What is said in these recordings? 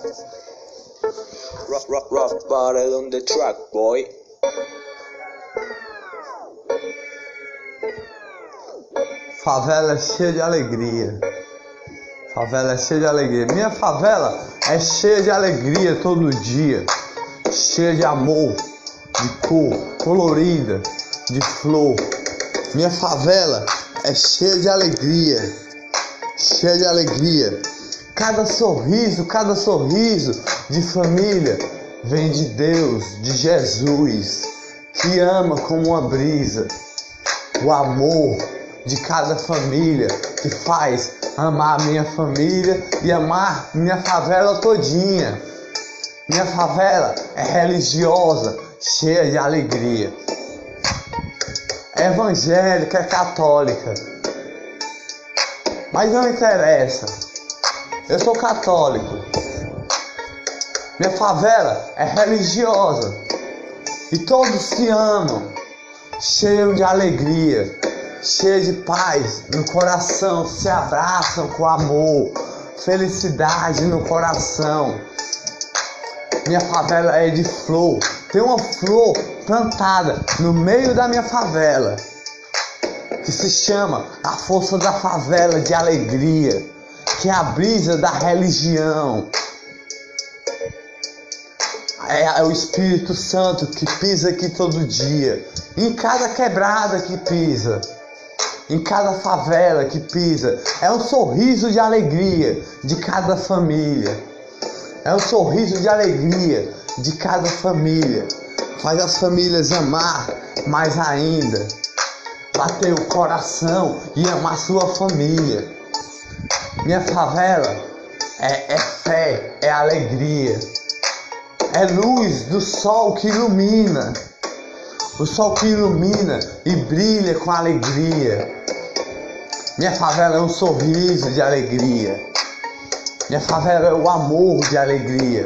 Rock, rock, rock, bottle on the track, boy. Favela é cheia de alegria. Favela é cheia de alegria. Minha favela é cheia de alegria todo dia. Cheia de amor, de cor, colorida, de flor. Minha favela é cheia de alegria. Cheia de alegria. Cada sorriso, cada sorriso de família vem de Deus, de Jesus, que ama como uma brisa. O amor de cada família que faz amar minha família e amar minha favela todinha. Minha favela é religiosa, cheia de alegria. É evangélica, é católica. Mas não interessa. Eu sou católico. Minha favela é religiosa. E todos se amam, cheio de alegria cheia de paz no coração, se abraçam com amor, felicidade no coração. Minha favela é de flor, tem uma flor plantada no meio da minha favela que se chama a força da favela de alegria, que é a brisa da religião. É, o Espírito Santo que pisa aqui todo dia, em cada quebrada que pisa em cada favela que pisa. É um sorriso de alegria de cada família. É um sorriso de alegria de cada família. Faz as famílias amar mais ainda. Bater o coração e amar sua família. Minha favela é, é fé, é alegria. É luz do sol que ilumina. O sol que ilumina e brilha com alegria. Minha favela é um sorriso de alegria. Minha favela é o amor de alegria.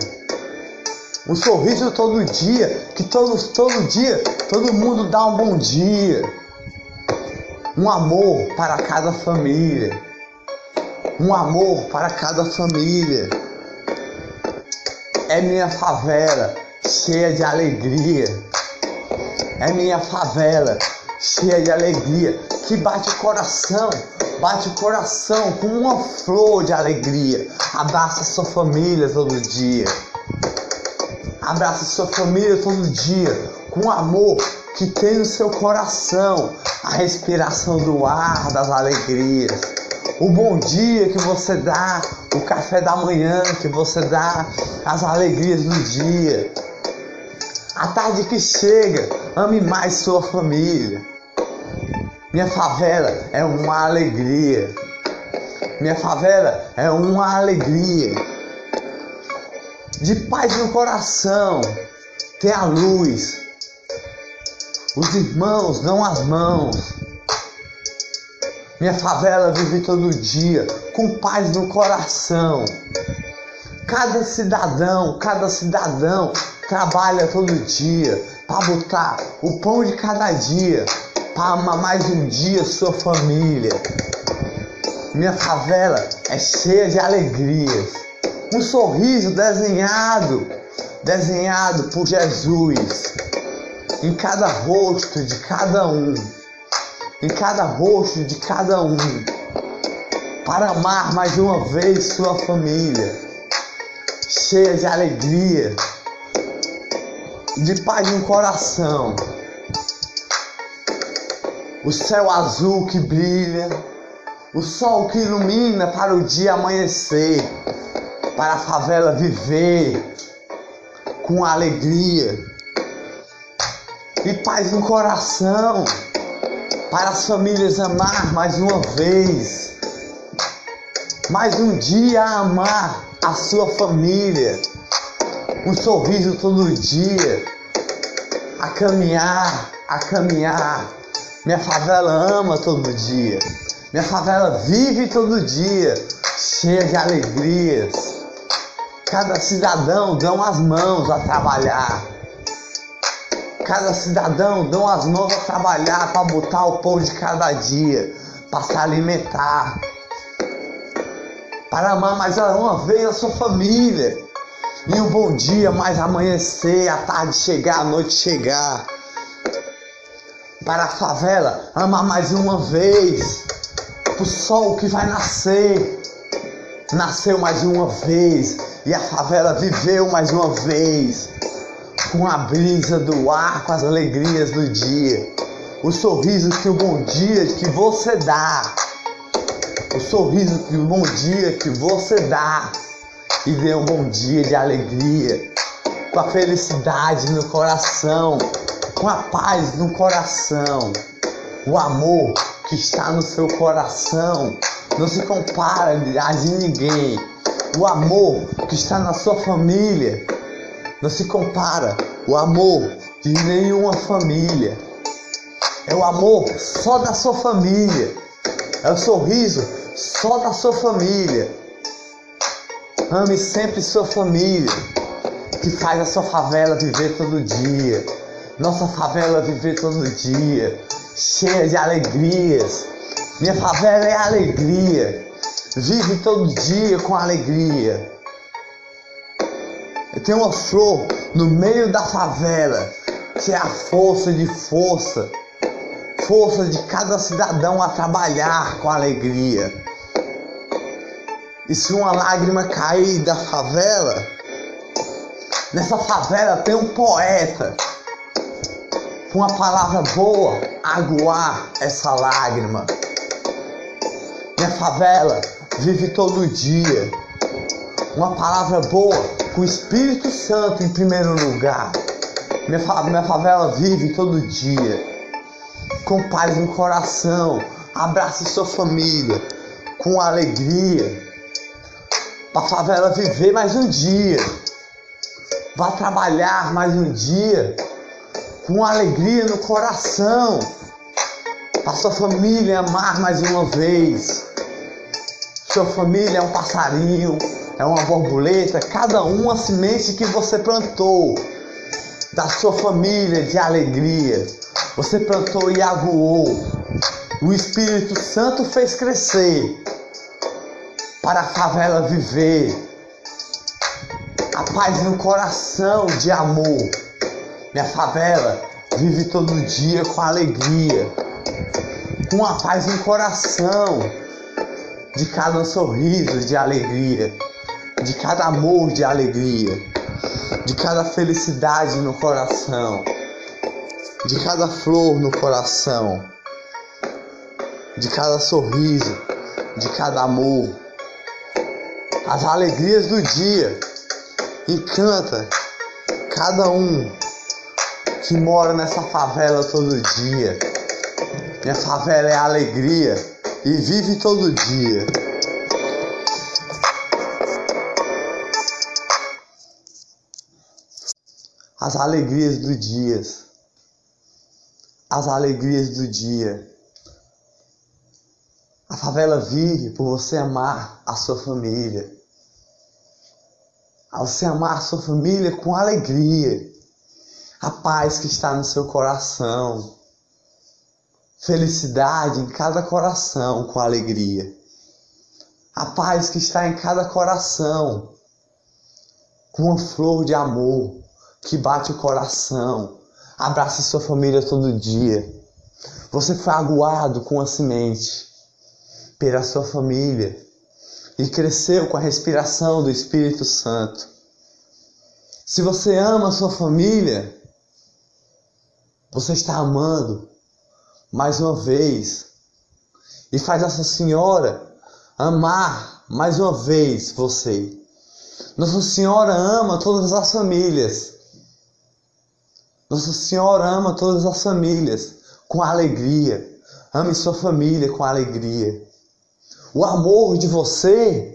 Um sorriso todo dia, que todo, todo dia todo mundo dá um bom dia. Um amor para cada família. Um amor para cada família. É minha favela cheia de alegria. É minha favela cheia de alegria que bate o coração Bate o coração com uma flor de alegria. Abraça sua família todo dia. Abraça sua família todo dia com amor que tem no seu coração. A respiração do ar das alegrias. O bom dia que você dá, o café da manhã que você dá, as alegrias do dia. A tarde que chega, ame mais sua família. Minha favela é uma alegria. Minha favela é uma alegria. De paz no coração, tem a luz. Os irmãos dão as mãos. Minha favela vive todo dia com paz no coração. Cada cidadão, cada cidadão trabalha todo dia para botar o pão de cada dia para amar mais um dia sua família. Minha favela é cheia de alegrias. Um sorriso desenhado, desenhado por Jesus em cada rosto de cada um, em cada rosto de cada um, para amar mais uma vez sua família, cheia de alegria, de paz no coração. O céu azul que brilha, o sol que ilumina para o dia amanhecer, para a favela viver. Com alegria. E paz no coração, para as famílias amar mais uma vez, mais um dia a amar a sua família, um sorriso todo dia, a caminhar, a caminhar minha favela ama todo dia. Minha favela vive todo dia, cheia de alegrias. Cada cidadão dão as mãos a trabalhar. Cada cidadão dão as mãos a trabalhar para botar o pão de cada dia, para se alimentar. Para amar mais uma vez a sua família. E um bom dia mais amanhecer, a tarde chegar, a noite chegar. Para a favela amar mais uma vez. O sol que vai nascer. Nasceu mais uma vez. E a favela viveu mais uma vez. Com a brisa do ar, com as alegrias do dia. O sorriso que o bom dia que você dá. O sorriso que o bom dia que você dá e dê um bom dia de alegria, com a felicidade no coração, com a paz no coração, o amor que está no seu coração não se compara a de ninguém. O amor que está na sua família não se compara o amor de nenhuma família. É o amor só da sua família. É o sorriso só da sua família. Ame sempre sua família, que faz a sua favela viver todo dia. Nossa favela viver todo dia, cheia de alegrias. Minha favela é alegria. Vive todo dia com alegria. Tenho uma flor no meio da favela, que é a força de força. Força de cada cidadão a trabalhar com alegria. E se uma lágrima cair da favela, nessa favela tem um poeta com uma palavra boa aguar essa lágrima. Minha favela vive todo dia. Uma palavra boa com o Espírito Santo em primeiro lugar. Minha, minha favela vive todo dia. Com paz no coração. Abrace sua família com alegria para a favela viver mais um dia. Vá trabalhar mais um dia com alegria no coração. Para sua família amar mais uma vez. Sua família é um passarinho, é uma borboleta, cada um a semente que você plantou da sua família de alegria. Você plantou e aguou. O Espírito Santo fez crescer para a favela viver. A paz no coração de amor. Minha favela vive todo dia com alegria, com a paz no coração, de cada sorriso de alegria, de cada amor de alegria, de cada felicidade no coração, de cada flor no coração, de cada sorriso, de cada amor as alegrias do dia. Encanta cada um que mora nessa favela todo dia. Minha favela é alegria e vive todo dia. As alegrias do dia. As alegrias do dia. A favela vive por você amar a sua família. Ao você amar a sua família com alegria. A paz que está no seu coração. Felicidade em cada coração com alegria. A paz que está em cada coração. Com uma flor de amor que bate o coração. Abrace sua família todo dia. Você foi aguado com a semente pela sua família e cresceu com a respiração do Espírito Santo. Se você ama a sua família, você está amando mais uma vez e faz Nossa Senhora amar mais uma vez você. Nossa Senhora ama todas as famílias. Nossa Senhora ama todas as famílias com alegria. Ame sua família com alegria. O amor de você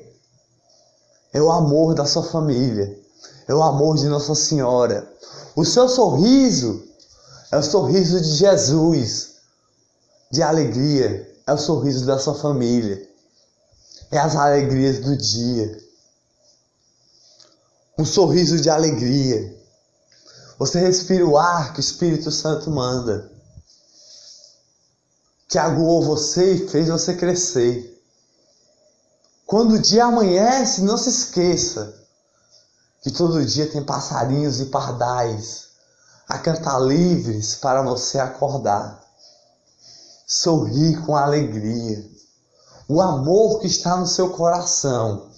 é o amor da sua família, é o amor de Nossa Senhora. O seu sorriso é o sorriso de Jesus, de alegria, é o sorriso da sua família, é as alegrias do dia. Um sorriso de alegria. Você respira o ar que o Espírito Santo manda, que aguou você e fez você crescer. Quando o dia amanhece, não se esqueça que todo dia tem passarinhos e pardais a cantar livres para você acordar. Sorrir com alegria. O amor que está no seu coração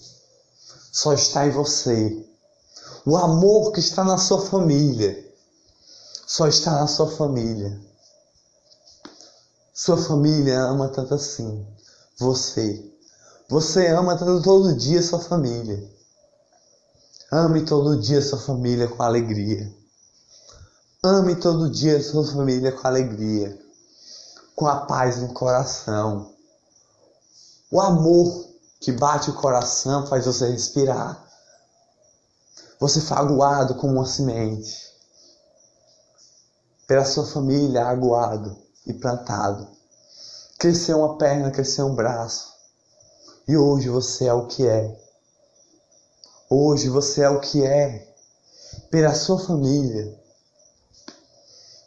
só está em você. O amor que está na sua família só está na sua família. Sua família ama tanto assim. Você. Você ama tanto todo dia sua família. Ame todo dia sua família com alegria. Ame todo dia sua família com alegria, com a paz no coração. O amor que bate o coração faz você respirar. Você foi aguado como uma semente. Pela sua família, aguado e plantado. Cresceu uma perna, cresceu um braço. E hoje você é o que é. Hoje você é o que é pela sua família,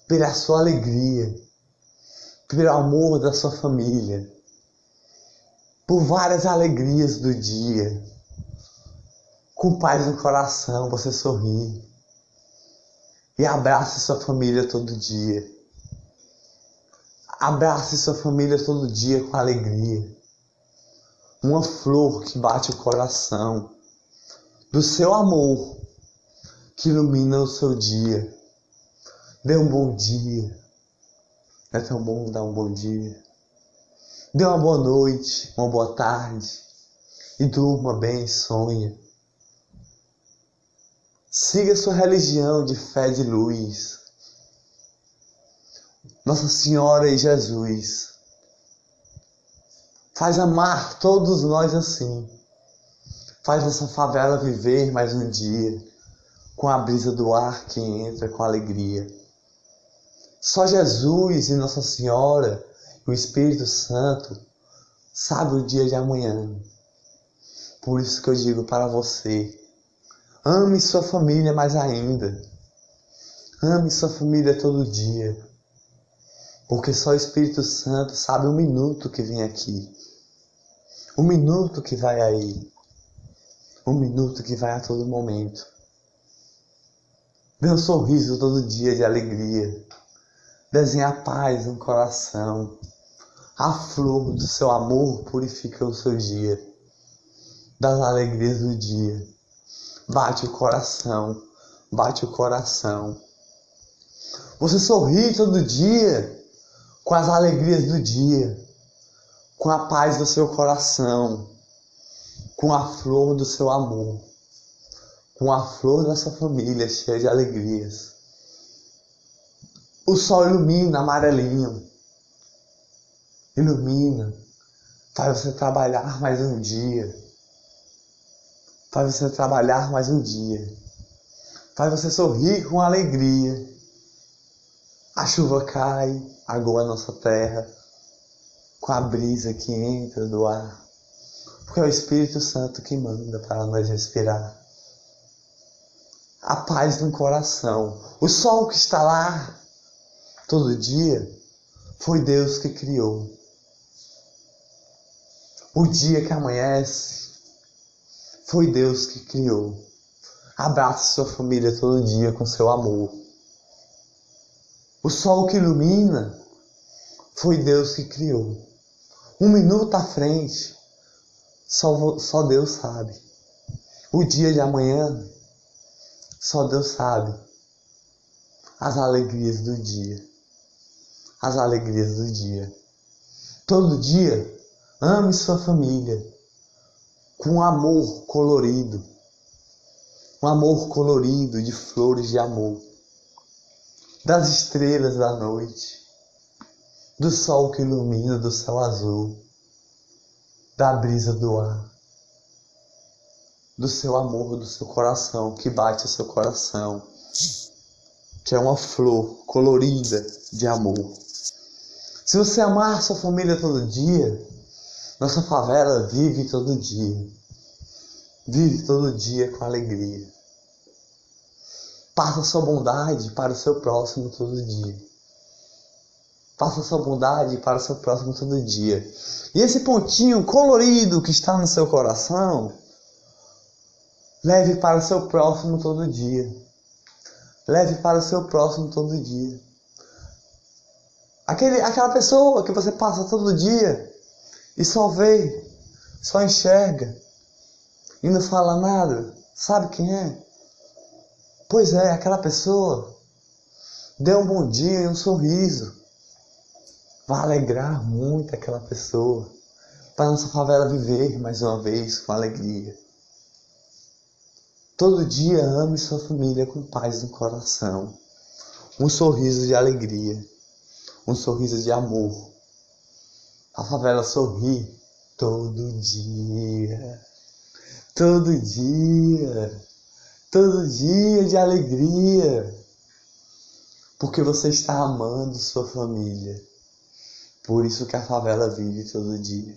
pela sua alegria, pelo amor da sua família, por várias alegrias do dia. Com paz no coração, você sorri e abrace sua família todo dia. Abrace sua família todo dia com alegria. Uma flor que bate o coração do seu amor que ilumina o seu dia. Dê um bom dia. É tão bom dar um bom dia. Dê uma boa noite, uma boa tarde. E durma bem, sonha. Siga sua religião de fé de luz. Nossa Senhora e Jesus. Faz amar todos nós assim. Faz essa favela viver mais um dia, com a brisa do ar que entra com alegria. Só Jesus e Nossa Senhora e o Espírito Santo sabe o dia de amanhã. Por isso que eu digo para você, ame sua família mais ainda. Ame sua família todo dia. Porque só o Espírito Santo sabe o minuto que vem aqui. O minuto que vai aí um minuto que vai a todo momento. Dê um sorriso todo dia de alegria. Desenhe a paz no coração. A flor do seu amor purifica o seu dia. Das alegrias do dia. Bate o coração. Bate o coração. Você sorri todo dia com as alegrias do dia, com a paz do seu coração com a flor do seu amor, com a flor da sua família cheia de alegrias. O sol ilumina amarelinho, ilumina, faz você trabalhar mais um dia, faz você trabalhar mais um dia, faz você sorrir com alegria. A chuva cai, agora nossa terra, com a brisa que entra do ar porque é o Espírito Santo que manda para nós respirar. A paz no coração. O sol que está lá todo dia foi Deus que criou. O dia que amanhece foi Deus que criou. Abrace sua família todo dia com seu amor. O sol que ilumina foi Deus que criou. Um minuto à frente só, só Deus sabe. O dia de amanhã, só Deus sabe. As alegrias do dia. As alegrias do dia. Todo dia, ame sua família com amor colorido. Um amor colorido de flores de amor. Das estrelas da noite. Do sol que ilumina do céu azul da brisa do ar, do seu amor, do seu coração, que bate o seu coração, que é uma flor colorida de amor. Se você amar sua família todo dia, nossa favela vive todo dia. Vive todo dia com alegria. Passa sua bondade para o seu próximo todo dia. Faça sua bondade para o seu próximo todo dia. E esse pontinho colorido que está no seu coração Leve para o seu próximo todo dia. Leve para o seu próximo todo dia. Aquele, aquela pessoa que você passa todo dia e só vê, só enxerga e não fala nada. Sabe quem é? Pois é, aquela pessoa. Dê um bom dia e um sorriso. Vai alegrar muito aquela pessoa. Para nossa favela viver mais uma vez com alegria. Todo dia ame sua família com paz no coração. Um sorriso de alegria. Um sorriso de amor. A favela sorri todo dia. Todo dia. Todo dia de alegria. Porque você está amando sua família. Por isso que a favela vive todo dia.